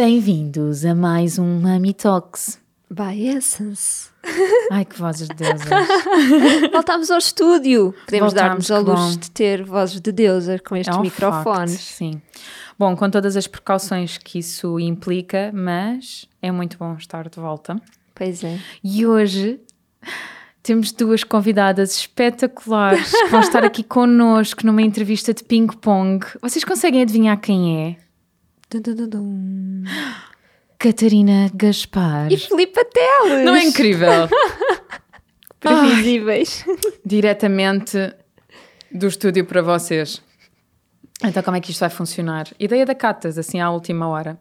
Bem-vindos a mais um Mami Talks. By Essence. Ai, que vozes de deusas. Voltámos ao estúdio. Podemos Voltámos, dar-nos a luz bom. de ter vozes de deusa com estes É um microfones. facto, sim. Bom, com todas as precauções que isso implica, mas é muito bom estar de volta. Pois é. E hoje temos duas convidadas espetaculares que vão estar aqui connosco numa entrevista de ping-pong. Vocês conseguem adivinhar quem é? Dum, dum, dum. Catarina Gaspar. E Filipe Teles. Não é incrível? Previsíveis. Diretamente do estúdio para vocês. Então, como é que isto vai funcionar? Ideia da Catas, assim à última hora.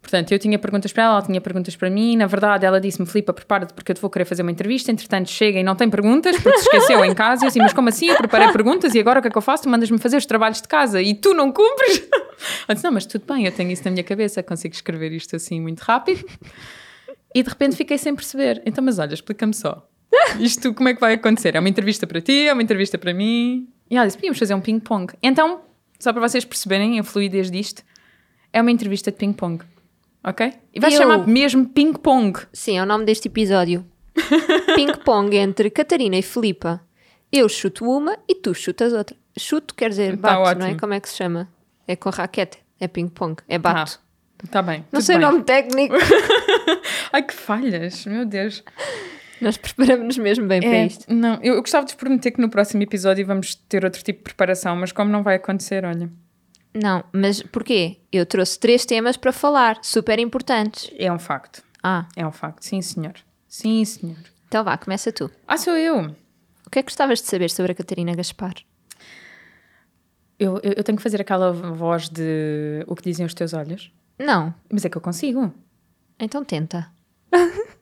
Portanto, eu tinha perguntas para ela, ela tinha perguntas para mim. Na verdade, ela disse-me: Filipa, prepara-te porque eu te vou querer fazer uma entrevista. Entretanto, chega e não tem perguntas porque se esqueceu em casa. E eu assim, mas como assim? Eu preparei perguntas e agora o que é que eu faço? Tu mandas-me fazer os trabalhos de casa e tu não cumpres? Eu disse: Não, mas tudo bem, eu tenho isso na minha cabeça, consigo escrever isto assim muito rápido. E de repente fiquei sem perceber. Então, mas olha, explica-me só. Isto como é que vai acontecer? É uma entrevista para ti? É uma entrevista para mim? E ela disse: Podíamos fazer um ping-pong. Então, só para vocês perceberem a fluidez disto, é uma entrevista de ping-pong. Ok? E vai Eu- chamar mesmo ping-pong. Sim, é o nome deste episódio. Ping-pong entre Catarina e Filipa. Eu chuto uma e tu chutas outra. Chuto quer dizer Tá bato, não é? Como é que se chama? É com raquete. É ping-pong. É bato. Está bem. não sei bem. o nome técnico. Ai, que falhas, meu Deus. Nós preparamos-nos mesmo bem para É, isto. não, eu, eu gostava de prometer que no próximo episódio vamos ter outro tipo de preparação, mas como não vai acontecer, olha. Não, mas porquê? Eu trouxe três temas para falar, super importantes. É um facto. Ah, É um facto. Sim, senhor. Sim, senhor. então vá, começa tu. Ah, sou eu. O que é que gostavas de saber sobre a Catarina Gaspar? Eu, eu, eu tenho que fazer aquela voz de o que dizem os teus olhos. Não, Mas é que eu consigo. então tenta.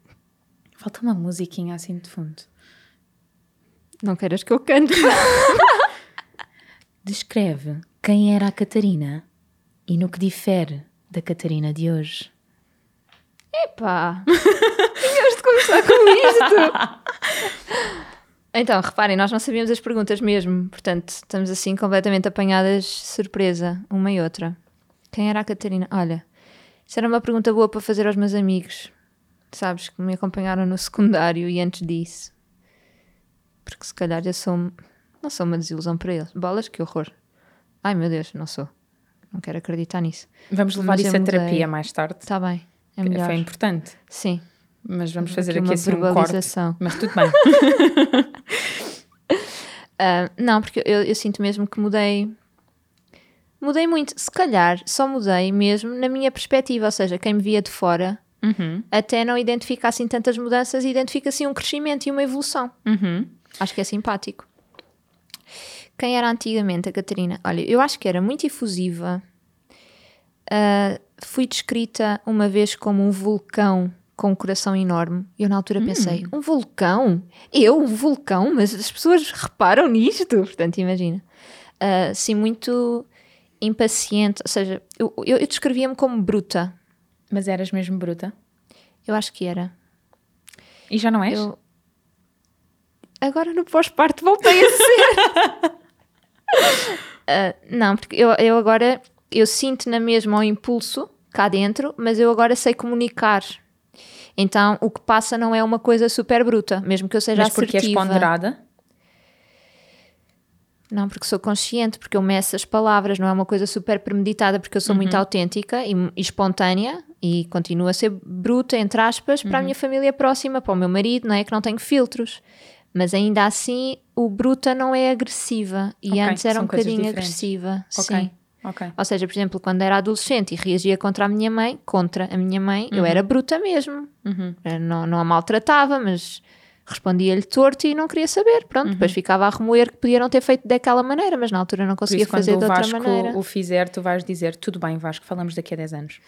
Falta uma musiquinha assim de fundo. Não queiras que eu cante. Descreve quem era a Catarina e no que difere da Catarina de hoje. Epá! Tínhamos de começar com isto! Então, reparem, nós não sabíamos as perguntas mesmo, portanto, estamos assim completamente apanhadas surpresa, uma e outra. Quem era a Catarina? Olha, isso era uma pergunta boa para fazer aos meus amigos, sabes, que me acompanharam no secundário e antes disso. Porque se calhar eu sou. Não sou uma desilusão para eles. Bolas, que horror. Ai meu Deus, não sou. Não quero acreditar nisso. Vamos levar Mas isso a mudei. terapia mais tarde. Está bem, é melhor. Foi importante. Sim. Mas vamos fazer Aqui aqui, uma assim um corte. verbalização. Mas tudo bem. Ah, não, porque eu, eu sinto mesmo que mudei. Mudei muito. Se calhar só mudei mesmo na minha perspectiva, ou seja, quem me via de fora Uhum, até não identifica assim tantas mudanças e identifica assim um crescimento e uma evolução. uhum. Acho que é simpático. Quem era antigamente a Catarina? Olha, eu acho que era muito efusiva. Ah, fui descrita uma vez como um vulcão com um coração enorme. E eu na altura pensei: um vulcão? Eu, um vulcão? Mas as pessoas reparam nisto? Portanto, imagina. Ah, sim, muito impaciente. Ou seja, eu, eu, eu descrevia-me como bruta. Mas eras mesmo bruta? Eu acho que era. E já não és? Eu... Agora no pós-parto voltei a ser. Ah, não, porque eu, eu agora eu sinto na mesma o impulso cá dentro, mas eu agora sei comunicar. Então o que passa não é uma coisa super bruta, mesmo que eu seja Mas porque és assertiva. ponderada? Não, porque sou consciente, porque eu meço as palavras, não é uma coisa super premeditada, porque eu sou muito autêntica e, e espontânea e continuo a ser bruta, entre aspas, para a minha família próxima, para o meu marido, não é? Que não tenho filtros. Mas ainda assim, o bruta não é agressiva. E Ok, antes era um bocadinho agressiva. Ok, Sim. ok. Ou seja, por exemplo, quando era adolescente e reagia contra a minha mãe, contra a minha mãe, eu era bruta mesmo. Uhum. Não, não a maltratava, mas respondia-lhe torto e não queria saber. Pronto, depois ficava a remoer que podia não ter feito daquela maneira, mas na altura não conseguia isso, quando fazer o de outra Vasco maneira. o fizer, tu vais dizer, tudo bem, Vasco, falamos daqui a 10 anos.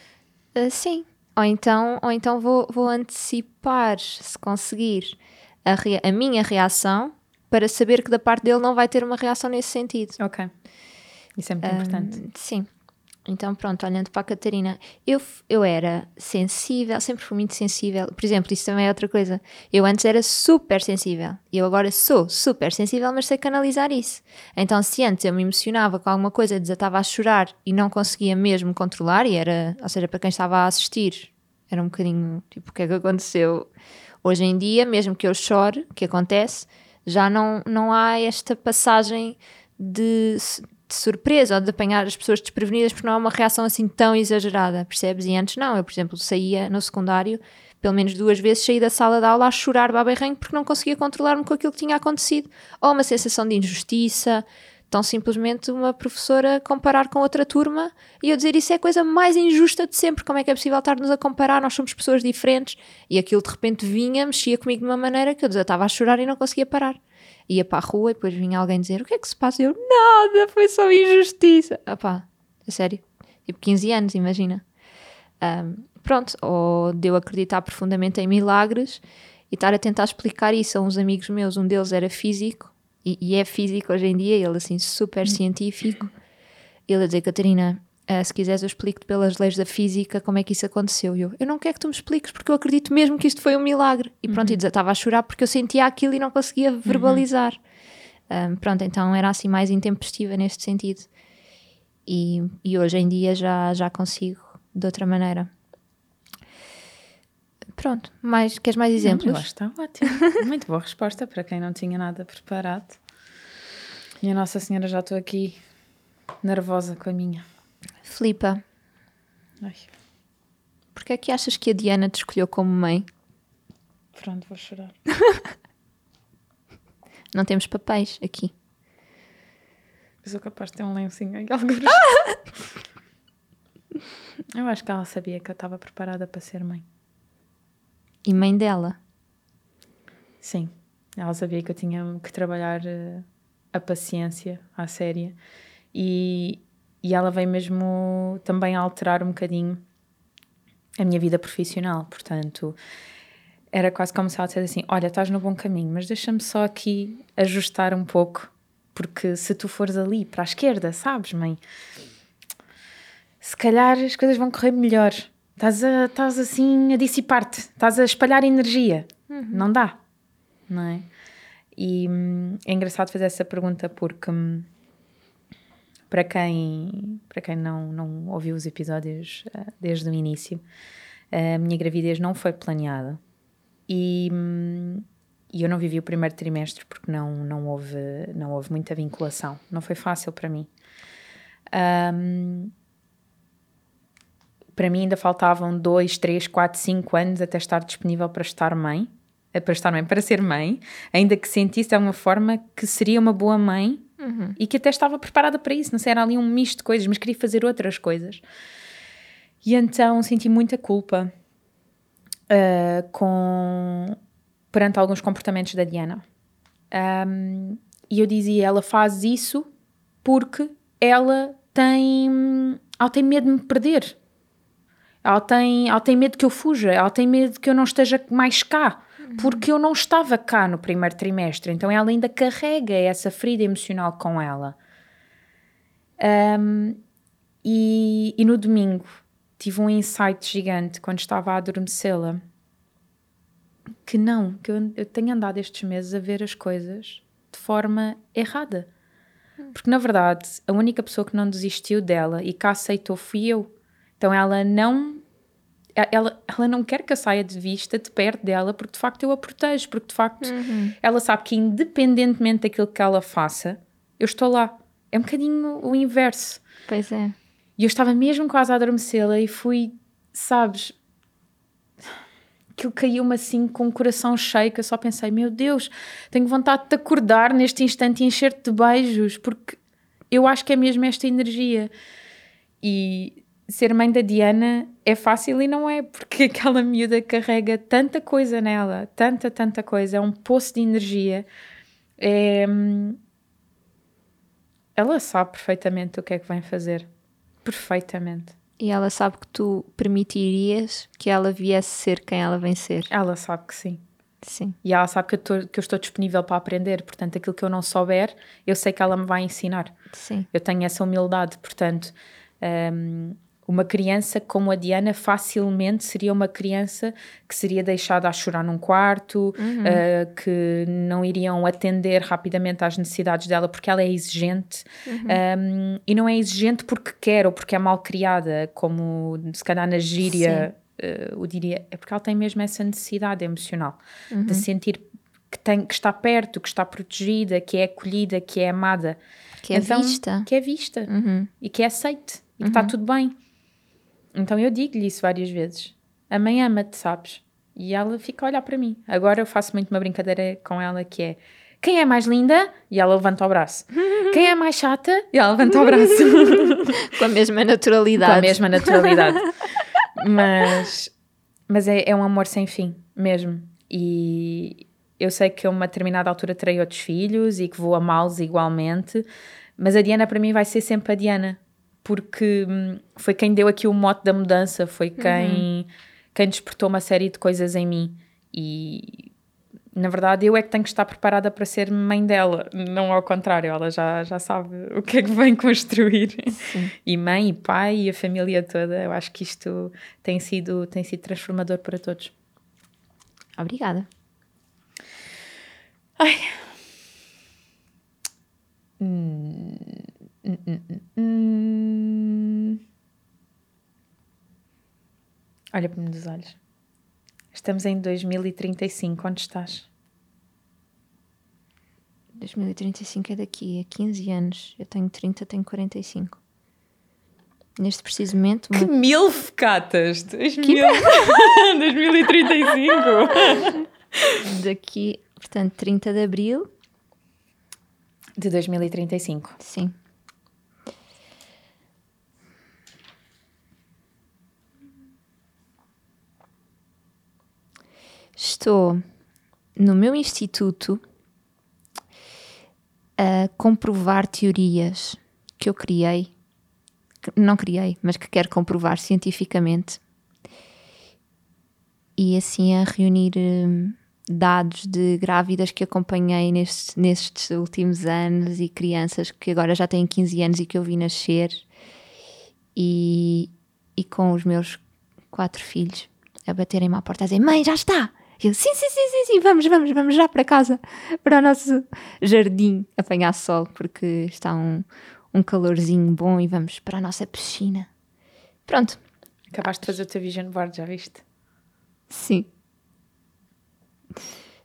Ah, sim. Ou então, ou então vou, vou antecipar, se conseguir, a, rea- a minha reação para saber que da parte dele não vai ter uma reação nesse sentido. Ok. Isso é muito importante. Hum, Sim. Então, pronto, olhando para a Catarina, eu, eu era sensível, sempre fui muito sensível. Por exemplo, isso também é outra coisa. Eu antes era super sensível. Eu agora sou super sensível, mas sei canalizar isso. Então, se antes eu me emocionava com alguma coisa, desatava a chorar e não conseguia mesmo controlar, e era, ou seja, para quem estava a assistir, era um bocadinho tipo, o que é que aconteceu? Hoje em dia, mesmo que eu chore, que acontece, já não, não há esta passagem de, de surpresa ou de apanhar as pessoas desprevenidas porque não há uma reação assim tão exagerada, percebes? E antes não, eu, por exemplo, saía no secundário, pelo menos duas vezes saí da sala de aula a chorar baba e ranho porque não conseguia controlar-me com aquilo que tinha acontecido. Ou uma sensação de injustiça, tão simplesmente uma professora comparar com outra turma e eu dizer isso é a coisa mais injusta de sempre. Como é que é possível estar-nos a comparar? Nós somos pessoas diferentes. E aquilo de repente vinha, mexia comigo de uma maneira que eu estava a chorar e não conseguia parar. Ia para a rua e depois vinha alguém dizer: O que é que se passa? Eu: Nada, foi só injustiça. Ah pá, a sério. Tipo 15 anos, imagina. Ahm, pronto, ou de eu acreditar profundamente em milagres e estar a tentar explicar isso a uns amigos meus. Um deles era físico e, e é físico hoje em dia, ele assim super científico. Ele a dizer, Catarina, ah, se quiseres eu explico-te pelas leis da física como é que isso aconteceu. E eu, eu não quero que tu me expliques porque eu acredito mesmo que isto foi um milagre. E pronto, e estava a chorar porque eu sentia aquilo e não conseguia verbalizar. Ahm, pronto, então era assim mais intempestiva neste sentido. E, e hoje em dia já, já consigo de outra maneira. Pronto, mais, queres mais exemplos? Que está ótimo. Muito boa resposta para quem não tinha nada preparado. E a Nossa Senhora já estou aqui nervosa com a minha. Filipa, Ai, porque é que achas que a Diana te escolheu como mãe? pronto, vou chorar. Não temos papéis aqui. Eu sou capaz de ter um lencinho aqui algures. Eu acho que ela sabia que eu estava preparada para ser mãe. E mãe dela? Sim, ela sabia que eu tinha que trabalhar eh, a paciência à séria e, e ela veio mesmo também alterar um bocadinho a minha vida profissional. Portanto, era quase como se ela dissesse assim: Olha, estás no bom caminho, mas deixa-me só aqui ajustar um pouco, porque se tu fores ali para a esquerda, sabes, mãe, se calhar as coisas vão correr melhor. Estás, a, estás assim a dissipar-te, estás a espalhar energia. Não dá, não é? E hum, é engraçado fazer essa pergunta porque hum, para quem, para quem não, não ouviu os episódios ah, desde o início, a minha gravidez não foi planeada e, hum, e eu não vivi o primeiro trimestre porque não, não, houve, não houve muita vinculação. Não foi fácil para mim. Hum, para mim ainda faltavam dois, três, quatro, cinco anos até estar disponível para estar mãe, eh, para estar mãe, para ser mãe, ainda que sentisse de alguma forma que seria uma boa mãe e que até estava preparada para isso, não sei, era ali um misto de coisas, mas queria fazer outras coisas. E então senti muita culpa ah, com perante alguns comportamentos da Diana. Um, e eu dizia, ela faz isso porque ela tem, ela tem medo de me perder. Ela tem, ela tem medo que eu fuja, ela tem medo que eu não esteja mais cá, porque eu não estava cá no primeiro trimestre, então ela ainda carrega essa ferida emocional com ela. Um, e, e no domingo tive um insight gigante quando estava a adormecê-la que não, que eu, eu tenho andado estes meses a ver as coisas de forma errada. Porque na verdade, a única pessoa que não desistiu dela e que a aceitou fui eu. Então ela não ela, ela não quer que eu saia de vista de perto dela porque de facto eu a protejo, porque de facto ela sabe que independentemente daquilo que ela faça, eu estou lá. É um bocadinho o inverso. Pois é. E eu estava mesmo quase a adormecê-la e fui, sabes, aquilo caiu-me assim com o coração cheio, que eu só pensei, meu Deus, tenho vontade de te acordar neste instante e encher-te de beijos, porque eu acho que é mesmo esta energia. E ser mãe da Diana é fácil e não é, porque aquela miúda carrega tanta coisa nela, tanta, tanta coisa, é um poço de energia. É... Ela sabe perfeitamente o que é que vem fazer. Perfeitamente. E ela sabe que tu permitirias que ela viesse ser quem ela vem ser. Ela sabe que sim. Sim. E ela sabe que eu, tô, que eu estou disponível para aprender. Portanto, aquilo que eu não souber, eu sei que ela me vai ensinar. Sim. Eu tenho essa humildade. Portanto, um, uma criança como a Diana facilmente seria uma criança que seria deixada a chorar num quarto, Uhum. uh, que não iriam atender rapidamente às necessidades dela porque ela é exigente. Uhum. Um, e não é exigente porque quer ou porque é mal criada, como se calhar na gíria uh, o diria. É porque ela tem mesmo essa necessidade emocional Uhum. de sentir que, tem, que está perto, que está protegida, que é acolhida, que é amada. Que é vista. Que é vista Uhum. e que é aceite e que está tudo bem. Então eu digo-lhe isso várias vezes. A mãe ama-te, sabes? E ela fica a olhar para mim. Agora eu faço muito uma brincadeira com ela que é quem é mais linda? E ela levanta o braço. Quem é mais chata? E ela levanta o braço. Com a mesma naturalidade. Com a mesma naturalidade. mas mas é, é um amor sem fim, mesmo. E eu sei que a uma determinada altura terei outros filhos e que vou amá-los igualmente, mas a Diana para mim vai ser sempre a Diana, porque hum, foi quem deu aqui o mote da mudança, foi quem, quem despertou uma série de coisas em mim. E na verdade eu é que tenho que estar preparada para ser mãe dela, não ao contrário, ela já, já sabe o que é que vem construir. Sim. E mãe, e pai, e a família toda, eu acho que isto tem sido, tem sido transformador para todos. Obrigada. Hum. Olha para mim dos olhos. Estamos em 2035, onde estás? 2035 é daqui, a 15 anos. Eu tenho 30, tenho 45. Neste preciso momento, Que meu- mil! 2000... 2035! daqui, portanto, 30 de abril, De 2035. sim. Estou no meu instituto a comprovar teorias que eu criei, que não criei, mas que quero comprovar cientificamente, e assim a reunir hum, dados de grávidas que acompanhei nestes, nestes últimos anos e crianças que agora já têm 15 anos e que eu vi nascer, e, e com os meus quatro filhos a baterem-me à porta a dizer: Mãe, já está! E eu, sim, sim, sim, sim, sim, vamos, vamos, vamos já para casa, para o nosso jardim apanhar sol, porque está um, um calorzinho bom e vamos para a nossa piscina. Pronto, Acabaste de fazer o teu vision board, já viste? sim.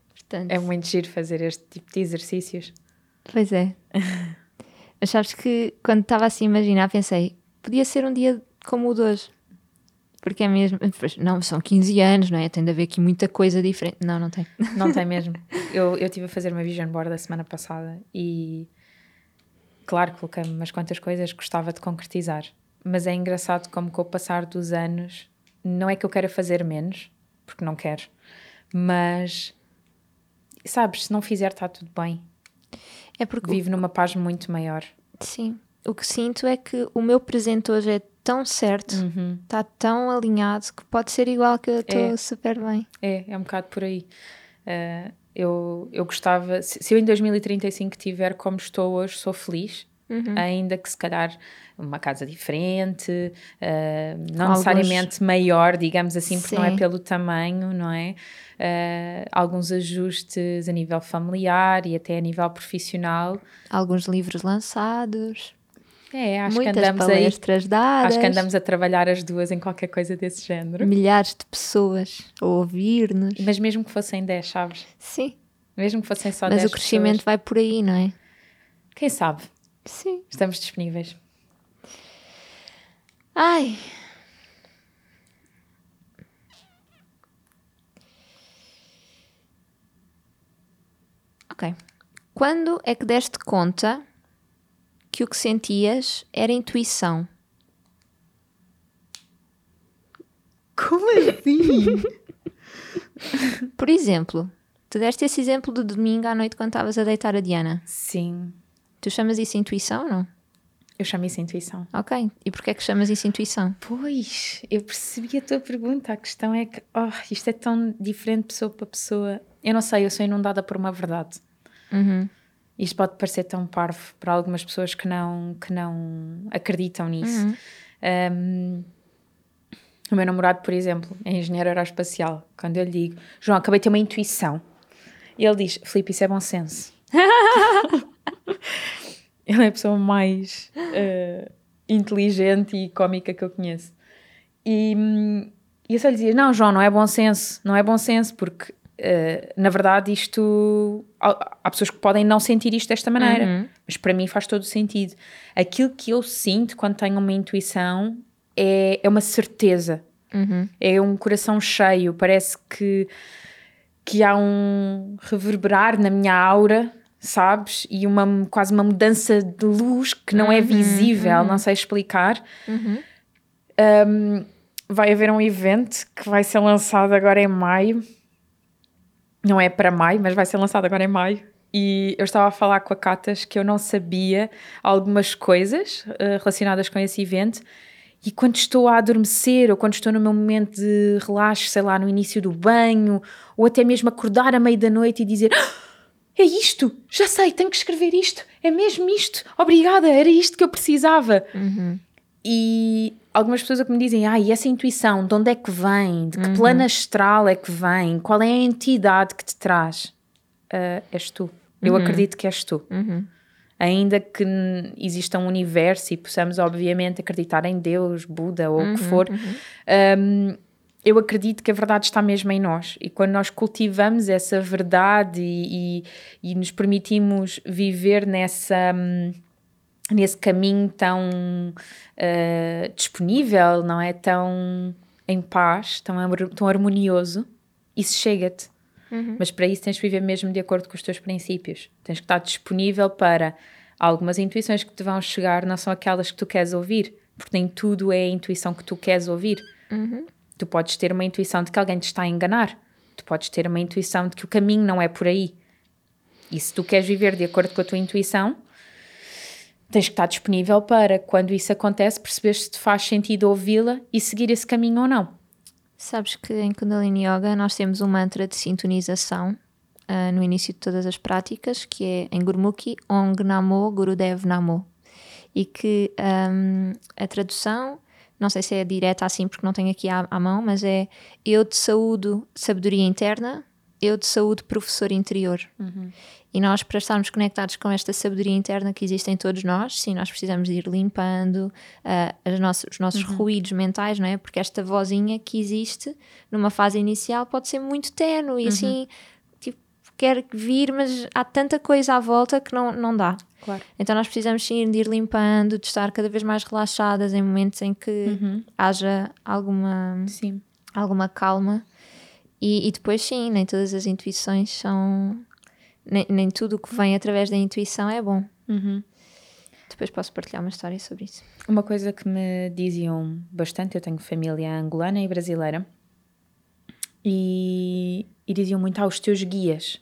Portanto, É muito giro fazer este tipo de exercícios. Pois é. Mas sabes que quando estava assim a imaginar, pensei, podia ser um dia como o de hoje. Porque é mesmo. Não, são 15 anos, não é? Tem de haver aqui muita coisa diferente. Não, não tem. Não tem mesmo. Eu, eu estive a fazer uma vision board a semana passada e, claro, coloquei-me umas quantas coisas que gostava de concretizar. Mas é engraçado como com o passar dos anos, não é que eu queira fazer menos, porque não quero, mas, sabes, se não fizer está tudo bem. É porque, Vivo numa paz muito maior. sim, o que sinto é que o meu presente hoje é tão certo, está tão alinhado que pode ser igual que eu estou É. super bem. É, é um bocado por aí. Uh, eu, eu gostava, se, se eu em 2035 tiver como estou hoje, sou feliz, ainda que se calhar uma casa diferente, uh, não Alguns- necessariamente maior, digamos assim, porque não é Sim. pelo tamanho, não é? Uh, alguns ajustes a nível familiar e até a nível profissional. Alguns livros lançados, É, acho muitas que andamos aí. palestras dadas, Acho que andamos a trabalhar as duas em qualquer coisa desse género. milhares de pessoas a ouvir-nos. Mas mesmo que fossem 10, sabes? Sim, Mesmo que fossem só mas 10 o crescimento pessoas. vai por aí, não é? Quem sabe? Sim. Estamos disponíveis. Ai. Ok. Quando é que deste conta que o que sentias era intuição? Como assim? Por exemplo, tu deste esse exemplo de domingo à noite quando estavas a deitar a Diana. Sim, Tu chamas isso intuição ou não? eu chamo isso intuição. Ok. E porquê é que chamas isso intuição? Pois, eu percebi a tua pergunta. A questão é que oh, isto é tão diferente pessoa para pessoa. Eu não sei, eu sou inundada por uma verdade. Uhum. Isto pode parecer tão parvo para algumas pessoas que não, que não acreditam nisso. Um, o meu namorado, por exemplo, é engenheiro aeroespacial. Quando eu lhe digo, João, acabei de ter uma intuição. E ele diz, Filipe, isso é bom senso. ele é a pessoa mais eh, inteligente e cómica que eu conheço. E, hum, e eu só lhe dizia, não, João, não é bom senso. Não é bom senso, porque, eh, na verdade, isto... Há, há pessoas que podem não sentir isto desta maneira. Mas para mim faz todo o sentido. Aquilo que eu sinto quando tenho uma intuição é, é uma certeza. É um coração cheio. Parece que, que há um reverberar na minha aura, sabes? E uma, quase uma mudança de luz que não é visível, não sei explicar. Um, vai haver um evento que vai ser lançado agora em maio. Não é para maio, mas vai ser lançado agora em maio. E eu estava a falar com a Catas que eu não sabia algumas coisas eh, relacionadas com esse evento. E quando estou a adormecer, ou quando estou no meu momento de relaxo, sei lá, no início do banho, ou até mesmo acordar à meia da noite e dizer: "Ah, É isto, já sei, tenho que escrever isto, é mesmo isto, obrigada, era isto que eu precisava. E algumas pessoas é que me dizem: Ah, e essa intuição, de onde é que vem? De que plano astral é que vem? Qual é a entidade que te traz? Ah, és tu. Eu acredito que és tu. Ainda que exista um universo e possamos, obviamente, acreditar em Deus, Buda ou o que for, hum, eu acredito que a verdade está mesmo em nós. E quando nós cultivamos essa verdade e, e- e nos permitimos viver nessa. hum, nesse caminho tão uh, disponível, não é? Tão em paz, tão, tão harmonioso, isso chega-te. Mas para isso tens de viver mesmo de acordo com os teus princípios. Tens que estar disponível para algumas intuições que te vão chegar, não são aquelas que tu queres ouvir, porque nem tudo é a intuição que tu queres ouvir. Tu podes ter uma intuição de que alguém te está a enganar. Tu podes ter uma intuição de que o caminho não é por aí. E se tu queres viver de acordo com a tua intuição, tens que estar disponível para, quando isso acontece, perceber se te faz sentido ouvi-la e seguir esse caminho ou não. Sabes que em Kundalini Yoga nós temos um mantra de sintonização ah, no início de todas as práticas, que é em Gurmukhi Ong Namo Gurudev Namo. E que ahm, a tradução, não sei se é direta assim porque não tenho aqui à, à mão, mas é eu te saúdo sabedoria interna, eu te saúdo professor interior. E nós, para estarmos conectados com esta sabedoria interna que existe em todos nós, sim, nós precisamos ir limpando ah, as nossas, os nossos ruídos mentais, não é? Porque esta vozinha que existe numa fase inicial pode ser muito tenue e assim, tipo, quer vir, mas há tanta coisa à volta que não, não dá. Claro. Então nós precisamos sim de ir limpando, de estar cada vez mais relaxadas em momentos em que haja alguma Sim. alguma calma. E, e depois, sim, nem todas as intuições são. Nem, nem tudo o que vem através da intuição é bom. Depois posso partilhar uma história sobre isso. Uma coisa que me diziam bastante, eu tenho família angolana e brasileira, e, e diziam muito aos teus guias.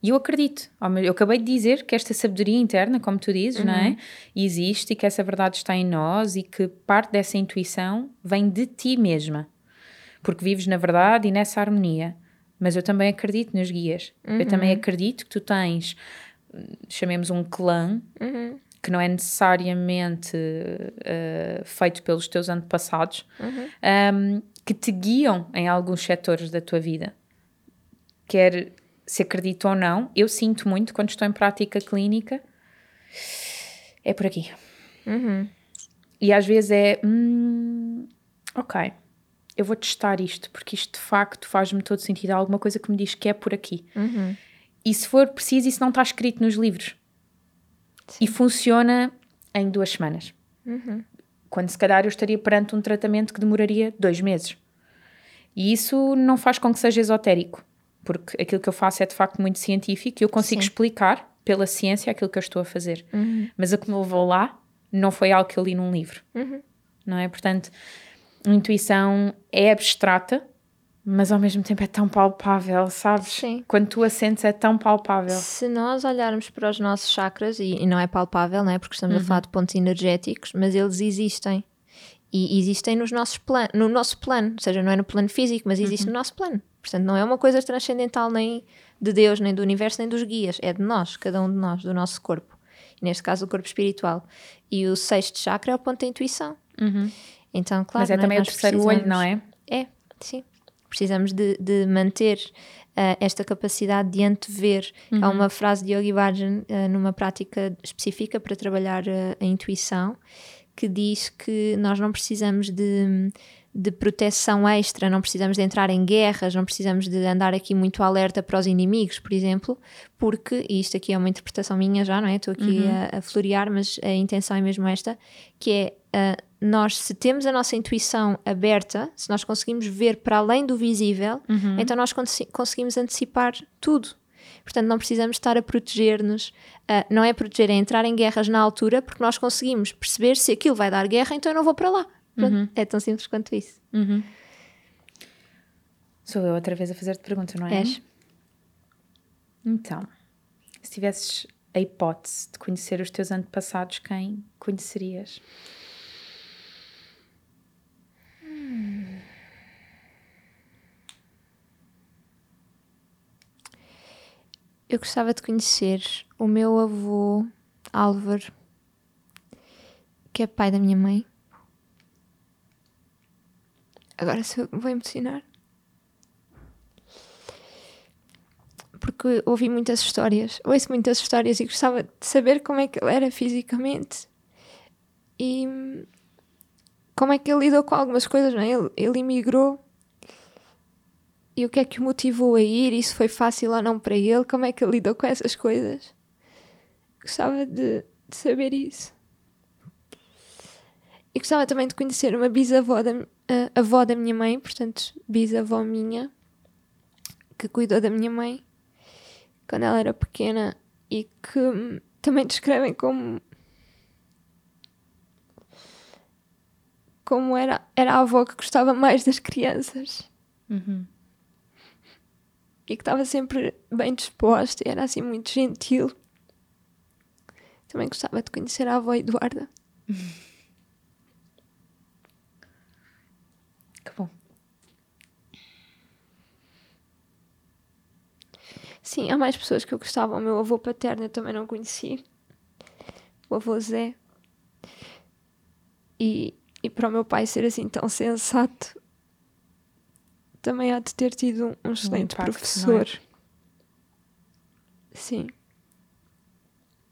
E eu acredito. Eu acabei de dizer que esta sabedoria interna, como tu dizes, não é? Existe e que essa verdade está em nós e que parte dessa intuição vem de ti mesma. Porque vives na verdade e nessa harmonia. Mas eu também acredito nos guias. Eu também acredito que tu tens, chamemos um clã, que não é necessariamente eh, feito pelos teus antepassados, um, que te guiam em alguns setores da tua vida. Quer se acredita ou não, eu sinto muito quando estou em prática clínica, é por aqui. E às vezes é, hum, ok, eu vou testar isto, porque isto de facto faz-me todo sentido. Há alguma coisa que me diz que é por aqui. E se for preciso, isso não está escrito nos livros. E funciona em duas semanas. Quando se calhar eu estaria perante um tratamento que demoraria dois meses. E isso não faz com que seja esotérico, porque aquilo que eu faço é de facto muito científico e eu consigo Sim. explicar pela ciência aquilo que eu estou a fazer. Mas o que me levou lá não foi algo que eu li num livro. Não é? Portanto, a intuição é abstrata, mas ao mesmo tempo é tão palpável, sabes? Sim. Quando tu a sentes é tão palpável. Se nós olharmos para os nossos chakras, e, e não é palpável, não é? Porque estamos a falar de pontos energéticos, mas eles existem. E existem nos nossos plan no nosso plano, ou seja, não é no plano físico, mas existe no nosso plano. Portanto, não é uma coisa transcendental nem de Deus, nem do universo, nem dos guias. É de nós, cada um de nós, do nosso corpo. E neste caso, o corpo espiritual. E o sexto chakra é o ponto da intuição. Então, claro. mas é não também o Nós terceiro olho, não é? é, sim. Precisamos de, de manter ah, esta capacidade de antever. Há uma frase de Yogi Bhajan ah, numa prática específica para trabalhar ah, a intuição que diz que nós não precisamos de, de proteção extra, não precisamos de entrar em guerras, não precisamos de andar aqui muito alerta para os inimigos, por exemplo, porque, e isto aqui é uma interpretação minha já, não é? Estou aqui a, a florear, mas a intenção é mesmo esta, que é nós, se temos a nossa intuição aberta, se nós conseguimos ver para além do visível, então nós cons- conseguimos antecipar tudo. Portanto, não precisamos estar a proteger-nos. ah, não é proteger, é entrar em guerras na altura, porque nós conseguimos perceber se aquilo vai dar guerra, então eu não vou para lá. Pronto, É tão simples quanto isso. Sou eu outra vez a fazer-te pergunta, não é? És? Então, se tivesses a hipótese de conhecer os teus antepassados, quem conhecerias? Eu gostava de conhecer o meu avô Álvaro, que é pai da minha mãe. Agora vou emocionar. Porque ouvi muitas histórias, ouço muitas histórias e gostava de saber como é que ele era fisicamente e como é que ele lidou com algumas coisas, não é? Ele, ele emigrou e o que é que o motivou a ir? Isso foi fácil ou não para ele? Como é que ele lidou com essas coisas? Gostava de, de saber isso. E gostava também de conhecer uma bisavó da, a avó da minha mãe, portanto, bisavó minha, que cuidou da minha mãe quando ela era pequena e que também descrevem como como era, era a avó que gostava mais das crianças e que estava sempre bem disposta e era assim muito gentil. Também gostava de conhecer a avó Eduarda. Que bom. Sim, há mais pessoas que eu gostava. O meu avô paterno eu também não conheci. O avô Zé. E, e para o meu pai ser assim tão sensato, também há de ter tido um, um excelente impacto, não é? professor. Sim,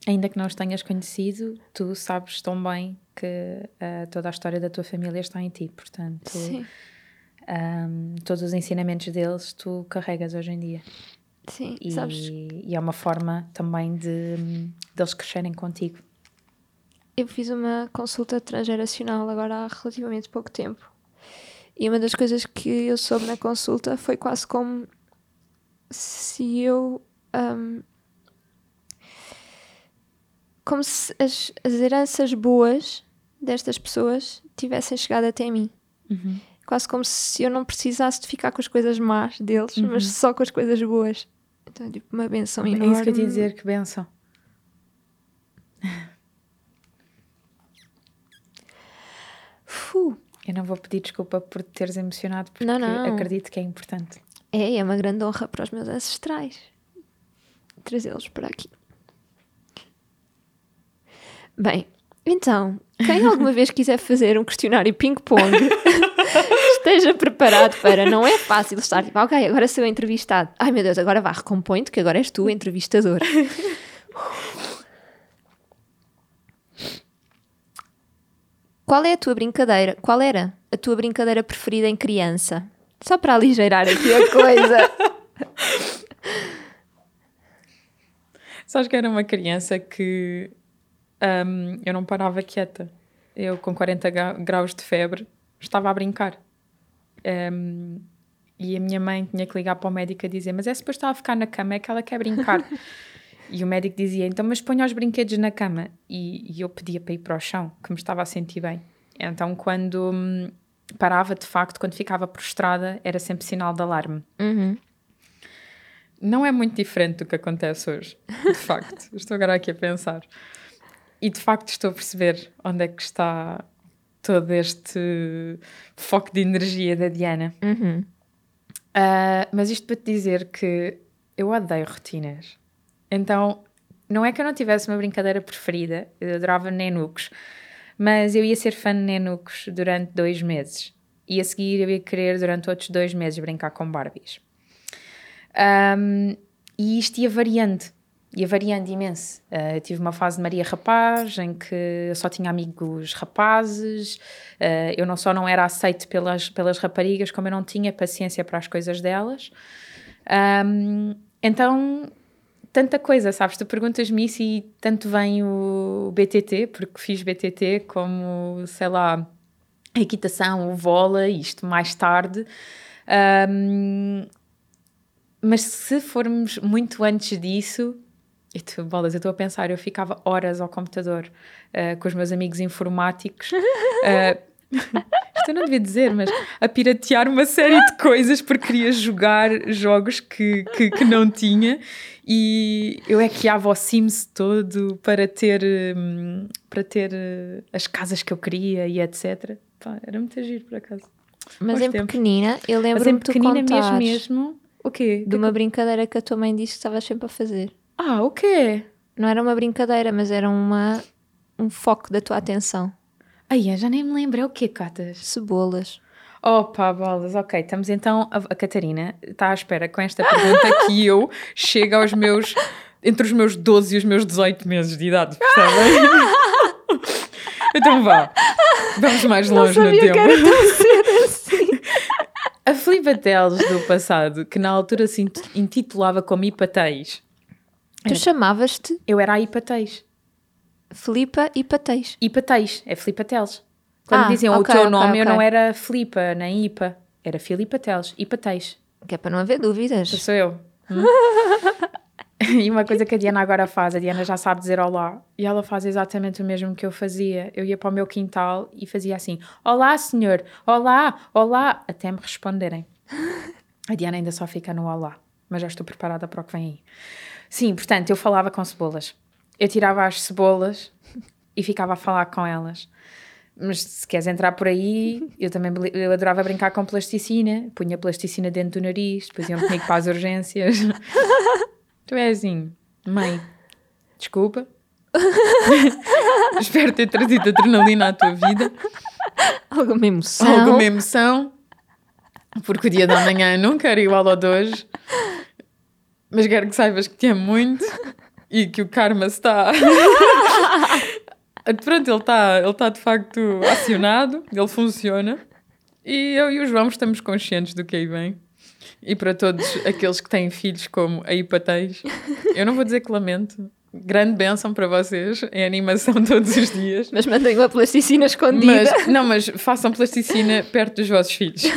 Ainda que não os tenhas conhecido, tu sabes tão bem que ah, toda a história da tua família está em ti. Portanto, sim, ahm, todos os ensinamentos deles tu carregas hoje em dia. sim. E, Sabes, e é uma forma também de deles crescerem contigo. Eu fiz uma consulta transgeracional agora há relativamente pouco tempo. E uma das coisas que eu soube na consulta foi quase como se eu. ahm, como se as, as heranças boas destas pessoas tivessem chegado até mim. Quase como se eu não precisasse de ficar com as coisas más deles, mas só com as coisas boas. Então, tipo, uma benção É enorme. isso que eu te dizer, que benção. Eu não vou pedir desculpa por te teres emocionado, porque Não, não. acredito que é importante. É, é uma grande honra para os meus ancestrais trazê-los para aqui. Bem, então, quem alguma vez quiser fazer um questionário ping-pong, esteja preparado para. Não é fácil estar tipo, ok, agora sou entrevistado. Ai meu Deus, agora vá, recompõe-te que agora és tu o entrevistador. Qual é a tua brincadeira? Qual era a tua brincadeira preferida em criança? Só para aligeirar aqui a coisa. Sabes que era uma criança que hum, eu não parava quieta. Eu, com 40 gra- graus de febre, estava a brincar. Hum, e a minha mãe tinha que ligar para o médico a dizer: Mas é suposto ela ficar na cama, é que ela quer brincar. e o médico dizia: Então, mas ponha os brinquedos na cama. E, e eu pedia para ir para o chão, que me estava a sentir bem. Então, quando, hum, parava de facto quando ficava prostrada, era sempre sinal de alarme. Uhum. Não é muito diferente do que acontece hoje, de facto. estou agora aqui a pensar. E de facto estou a perceber onde é que está todo este foco de energia da Diana. Uhum. Uh, mas isto para te dizer que eu odeio rotinas. Então, não é que eu não tivesse uma brincadeira preferida, eu adorava nenucos, mas eu ia ser fã de nenucos durante dois meses. E a seguir eu ia querer durante outros dois meses brincar com Barbies. Um, e isto ia variando, ia variando imenso. Uh, eu tive uma fase de Maria Rapaz, em que eu só tinha amigos rapazes, uh, eu não só não era aceite pelas, pelas raparigas, como eu não tinha paciência para as coisas delas. Um, então, tanta coisa, sabes? Tu perguntas-me isso e tanto vem o BTT, porque fiz BTT, como, sei lá, a equitação, o vôlei, isto mais tarde. Um, mas se formos muito antes disso, e tu, bolas, eu estou a pensar, eu ficava horas ao computador uh, com os meus amigos informáticos. Uh, isto eu não devia dizer, mas a piratear uma série de coisas porque queria jogar jogos que, que, que não tinha e eu é que o Sims todo para ter, um, para ter uh, as casas que eu queria e etc. Pá, era muito agir por acaso. Mas em tempos. pequenina, eu lembro-me de pequenina mesmo, mesmo. O quê? De uma brincadeira que a tua mãe disse que estavas sempre a fazer. Ah, o quê? Não era uma brincadeira, mas era uma, um foco da tua atenção. Ai, já nem me lembro. É o quê, Catas? Cebolas. Opa, bolas, ok. Estamos então. A, a Catarina está à espera com esta pergunta que eu chego aos meus. entre os meus 12 e os meus 18 meses de idade, percebem? então vá. Vamos mais longe no tempo. Assim. A Filipa Teles do passado, que na altura se intitulava como Ipateis. Tu chamavas-te? Eu era a Ipateis. Filipa Ipateis. Ipateis, é Filipa Teles. Quando ah, diziam okay, o teu nome, okay. eu não era Filipa, nem Ipa. Era Filipa Teles, Ipateis. Que é para não haver dúvidas. sou eu. Hum? e uma coisa que a Diana agora faz, a Diana já sabe dizer olá, e ela faz exatamente o mesmo que eu fazia. Eu ia para o meu quintal e fazia assim: Olá, senhor, olá, olá, até me responderem. A Diana ainda só fica no olá, mas já estou preparada para o que vem aí. Sim, portanto, eu falava com cebolas. Eu tirava as cebolas e ficava a falar com elas. Mas se queres entrar por aí, eu também eu adorava brincar com plasticina. Punha plasticina dentro do nariz, depois iam comigo para as urgências. tu és assim, mãe, desculpa. Espero ter trazido adrenalina à tua vida. Alguma emoção. Alguma emoção. Porque o dia da manhã não quero igual ao de hoje. Mas quero que saibas que te amo muito e que o karma está. Pronto, ele está ele tá de facto acionado, ele funciona. E eu e o João estamos conscientes do que aí vem. E para todos aqueles que têm filhos como a Ipateis, eu não vou dizer que lamento. Grande bênção para vocês, em animação todos os dias. Mas mantenham a plasticina escondida. Mas, não, mas façam plasticina perto dos vossos filhos.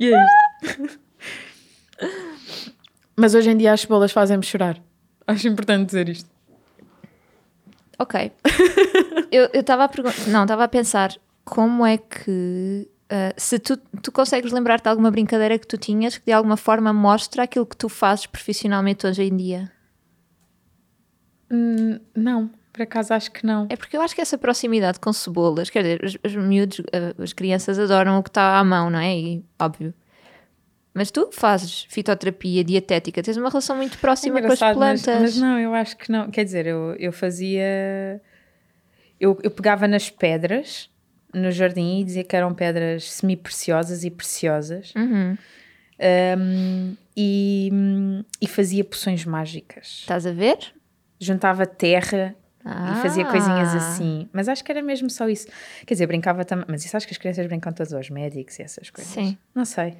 e é isto. Mas hoje em dia as cebolas fazem-me chorar. Acho importante dizer isto. Ok. eu estava a perguntar. Não, estava a pensar como é que. Uh, se tu, tu consegues lembrar-te de alguma brincadeira que tu tinhas que de alguma forma mostra aquilo que tu fazes profissionalmente hoje em dia? Hum, não, por acaso acho que não. É porque eu acho que essa proximidade com cebolas, quer dizer, os, os miúdos, uh, as crianças adoram o que está à mão, não é? E óbvio. Mas tu fazes fitoterapia, dietética, tens uma relação muito próxima é com as plantas. Mas, mas, não, eu acho que não. Quer dizer, eu, eu fazia. Eu, eu pegava nas pedras no jardim e dizia que eram pedras semi-preciosas e preciosas. Uhum. Um, e, e fazia poções mágicas. Estás a ver? Juntava terra ah. e fazia coisinhas assim. Mas acho que era mesmo só isso. Quer dizer, brincava também. Mas isso acho que as crianças brincam todos aos médicos e essas coisas. Sim. Não sei.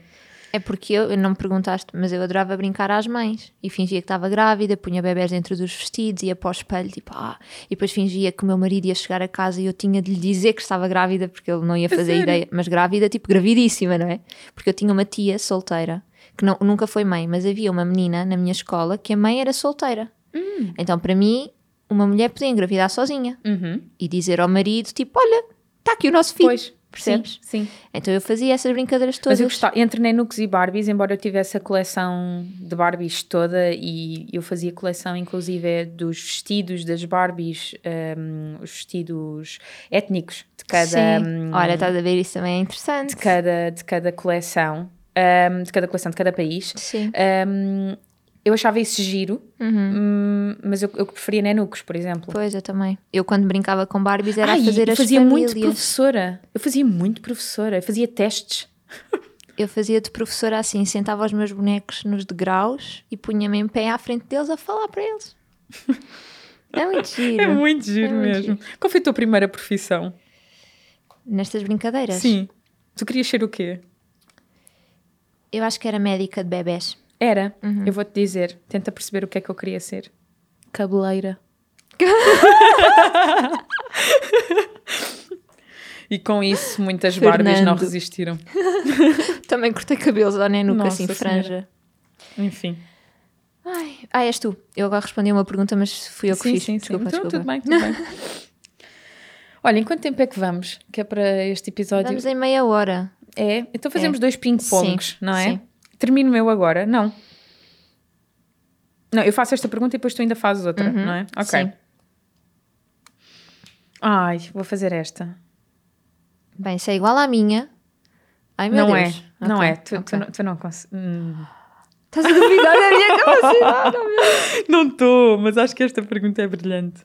É porque eu, não me perguntaste, mas eu adorava brincar às mães e fingia que estava grávida, punha bebés dentro dos vestidos, ia para o espelho, tipo, ah, e depois fingia que o meu marido ia chegar a casa e eu tinha de lhe dizer que estava grávida porque ele não ia fazer ideia, mas grávida, tipo, gravidíssima, não é? Porque eu tinha uma tia solteira que não, nunca foi mãe, mas havia uma menina na minha escola que a mãe era solteira. Hum. Então, para mim, uma mulher podia engravidar sozinha uhum. e dizer ao marido, tipo, olha, está aqui o nosso filho. Pois Percebes? Sim, sim. Então eu fazia essas brincadeiras todas. Mas eu gostava, entre Nenuks e Barbies, embora eu tivesse a coleção de Barbies toda e eu fazia coleção inclusive dos vestidos das Barbies, um, os vestidos étnicos de cada, Sim. um, Olha, estás a ver, isso também é interessante. de cada, de cada coleção, um, de cada coleção de cada país. Sim. Um, eu achava isso giro, hum, mas eu, eu preferia Nenuks, por exemplo. Pois, eu também. Eu quando brincava com Barbies era Ai, a fazer eu as fazia famílias. muito professora. Eu fazia muito professora. Eu fazia testes. Eu fazia de professora assim, sentava os meus bonecos nos degraus e punha-me em pé à frente deles a falar para eles. É muito giro. É muito giro É muito mesmo. Qual foi a tua primeira profissão? Nestas brincadeiras. Sim. Tu querias ser o quê? Eu acho que era médica de bebés. Era. Uhum. Eu vou-te dizer. Tenta perceber o que é que eu queria ser. Cabeleira. e com isso muitas Barbies não Fernando. resistiram. Também cortei cabelos ao Nenuca, Nossa assim, franja. Enfim. Ai, ah, és tu. Eu agora respondi uma pergunta, mas fui eu que sim, fiz. sim, sim. Desculpa, Então, desculpa. tudo bem, tudo bem. Olha, em quanto tempo é que vamos? Que é para este episódio? Vamos em meia hora. É? Então fazemos dois ping-pongs, não é? sim. Termino eu agora? Não. Não, eu faço esta pergunta e depois tu ainda fazes outra, Uhum, não é? Ok. sim. Ai, vou fazer esta. Bem, isso é igual à minha. Ai, meu não Deus. é, não Ok, é. Tu, tu ok. não, tu não consegues. Hum. Estás a duvidar da minha capacidade, oh meu Não estou, mas acho que esta pergunta é brilhante.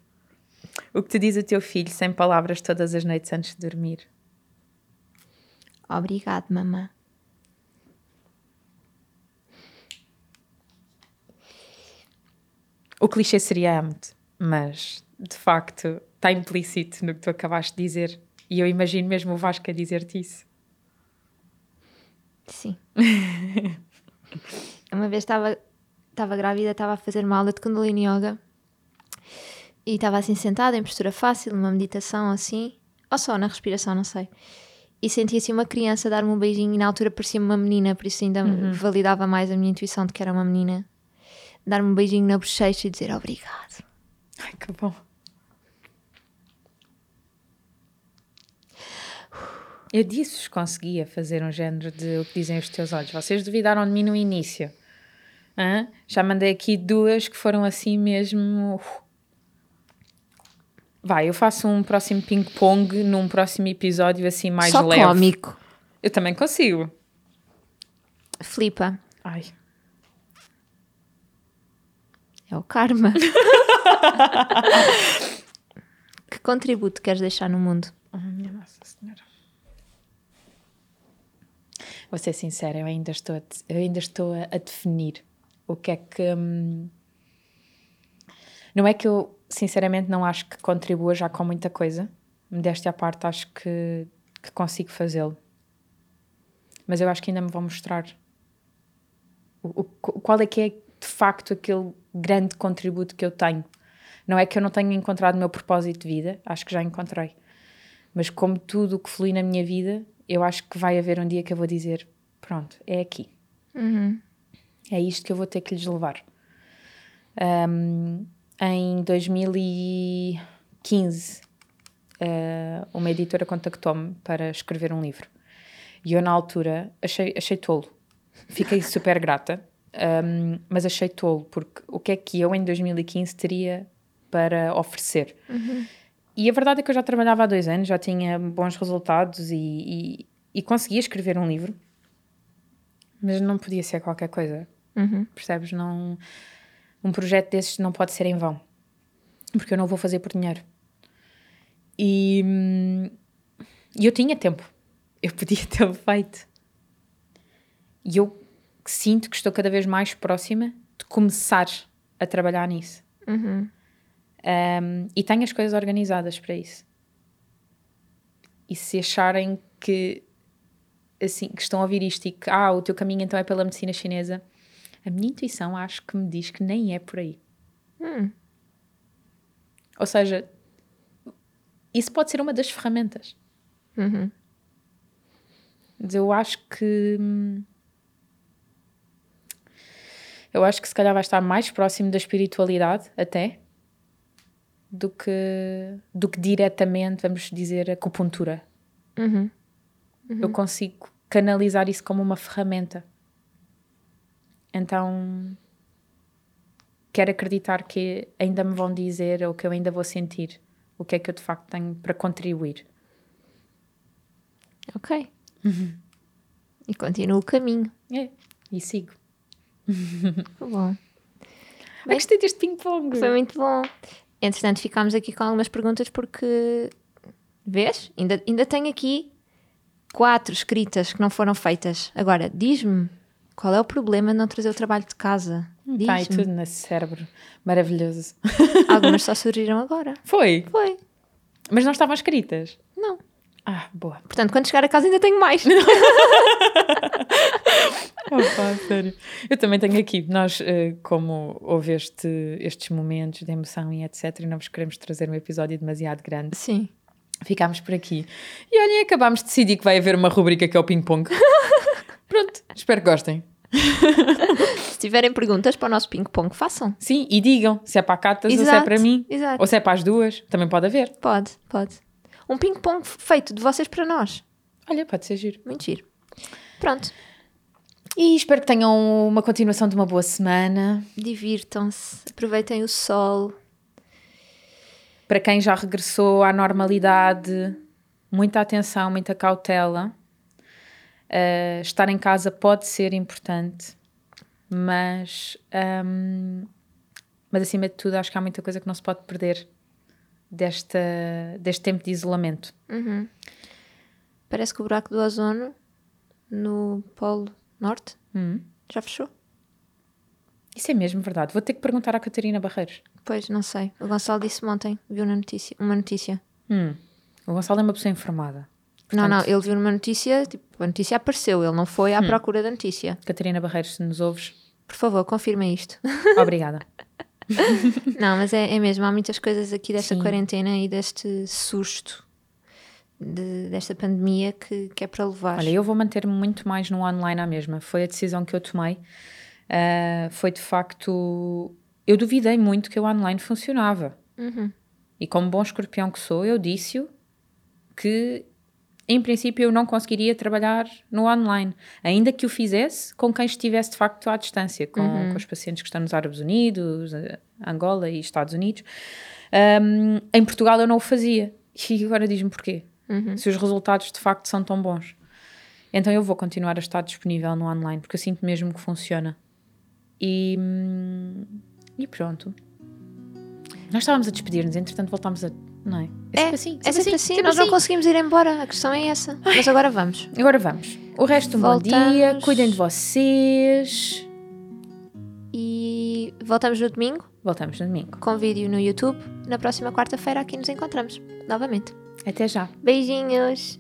O que te diz o teu filho sem palavras todas as noites antes de dormir? Obrigado, mamã. O clichê seria amo-te, mas de facto está implícito no que tu acabaste de dizer. E eu imagino mesmo o Vasco a dizer-te isso. Sim. Uma vez estava estava grávida, estava a fazer uma aula de Kundalini Yoga e estava assim sentada em postura fácil, numa meditação assim, ou só na respiração, não sei. E senti assim uma criança dar-me um beijinho e na altura parecia-me uma menina, por isso ainda validava mais a minha intuição de que era uma menina. Dar-me um beijinho na bochecha e dizer obrigado. Ai, que bom. Eu que conseguia fazer um género de o que dizem os teus olhos. Vocês duvidaram de mim no início. Hã? Já mandei aqui duas que foram assim mesmo. Vai, eu faço um próximo ping-pong num próximo episódio assim mais Só leve. cómico. Eu também consigo. Flipa. Ai, É o karma. que contributo queres deixar no mundo? Oh, minha Nossa Senhora. Vou ser sincera, eu ainda estou a, eu ainda estou a, definir o que é que. hum, não é que eu, sinceramente, não acho que contribua já com muita coisa. Modéstia à parte, acho que, que consigo fazê-lo. Mas eu acho que ainda me vou mostrar o, o- qual é que é, de facto, aquele grande contributo que eu tenho. Não é que eu não tenha encontrado o meu propósito de vida, acho que já encontrei. Mas como tudo o que flui na minha vida, eu acho que vai haver um dia que eu vou dizer: pronto, é aqui. É isto que eu vou ter que lhes levar. Um, em 2015, uh, uma editora contactou-me para escrever um livro. E eu, na altura, achei, achei tolo. Fiquei super grata, um, mas achei tolo, porque o que é que eu, em 2015, teria para oferecer? E a verdade é que eu já trabalhava há dois anos, já tinha bons resultados e, e, e conseguia escrever um livro, mas não podia ser qualquer coisa. Percebes? Não, um projeto desses não pode ser em vão, porque eu não vou fazer por dinheiro. E, hum, e eu tinha tempo, eu podia tê-lo feito. E eu sinto que estou cada vez mais próxima de começar a trabalhar nisso. Um, e tenho as coisas organizadas para isso. E se acharem que assim que estão a ouvir isto e que ah, o teu caminho então é pela medicina chinesa, a minha intuição acho que me diz que nem é por aí. Ou seja, isso pode ser uma das ferramentas. Mas eu acho que hum, eu acho que se calhar vai estar mais próximo da espiritualidade até do que do que diretamente, vamos dizer, acupuntura. eu consigo canalizar isso como uma ferramenta. Então, quero acreditar que ainda me vão dizer ou que eu ainda vou sentir o que é que eu de facto tenho para contribuir. Ok. E continua o caminho. É, e sigo. Bom. Eu gostei deste ping-pong. Foi muito bom. Entretanto, ficámos aqui com algumas perguntas porque. Vês? Ainda, ainda tenho aqui quatro escritas que não foram feitas. Agora, diz-me qual é o problema de não trazer o trabalho de casa? Está aí Diz-me. tudo nesse cérebro. Maravilhoso. Algumas só surgiram agora. Foi. Foi. Mas não estavam escritas. Ah, boa. Portanto, quando chegar a casa ainda tenho mais. Opa, sério. Eu também tenho aqui. Nós, eh, como houve este, estes momentos de emoção e etc., e não vos queremos trazer um episódio demasiado grande, Sim. ficámos por aqui. E olhem, acabámos de decidir que vai haver uma rubrica que é o ping-pong. Pronto, espero que gostem. Se tiverem perguntas para o nosso ping-pong, façam. Sim, e digam se é para a Catas ou se é Exato, para mim. exato. Ou se é para as duas. Também pode haver. Pode, pode. Um ping-pong feito de vocês para nós. Olha, pode ser giro. Muito giro. Pronto. E espero que tenham uma continuação de uma boa semana. Divirtam-se. Aproveitem o sol. Para quem já regressou à normalidade, muita atenção, muita cautela. Uh, estar em casa pode ser importante, mas, um, mas acima de tudo, acho que há muita coisa que não se pode perder desta, deste tempo de isolamento. Parece que o buraco do ozono no Polo Norte já fechou. Isso é mesmo verdade. Vou ter que perguntar à Catarina Barreiros. Pois, não sei. O Gonçalo disse ontem, viu na notícia, uma notícia. Hum, o Gonçalo é uma pessoa informada. Não, não, ele viu numa notícia, tipo, a notícia apareceu, ele não foi à procura da notícia. Catarina Barreiros, se nos ouves, Por favor, confirma isto. obrigada. não, mas é, é mesmo, há muitas coisas aqui desta Sim. quarentena e deste susto de- desta pandemia que, que é para levar. Olha, eu vou manter-me muito mais no online à mesma. Foi a decisão que eu tomei. Ah, foi de facto. Eu duvidei muito que o online funcionava. E como bom escorpião que sou, eu disse-o que, em princípio, eu não conseguiria trabalhar no online, ainda que o fizesse com quem estivesse de facto à distância, com, com os pacientes que estão nos Árabes Unidos, eh, Angola e Estados Unidos. Ahm, em Portugal eu não o fazia. E agora diz-me porquê. Se os resultados de facto são tão bons. Então eu vou continuar a estar disponível no online, porque eu sinto mesmo que funciona. E, hum, e pronto. Nós estávamos a despedir-nos, entretanto voltámos a. Não é? É, sempre assim. é sempre assim, nós não conseguimos ir embora, a questão é essa. Mas agora vamos. Agora vamos. O resto, um bom dia. Cuidem de vocês. E voltamos no domingo Voltamos no domingo. com vídeo no YouTube. Na próxima quarta-feira aqui nos encontramos novamente. Até já. Beijinhos!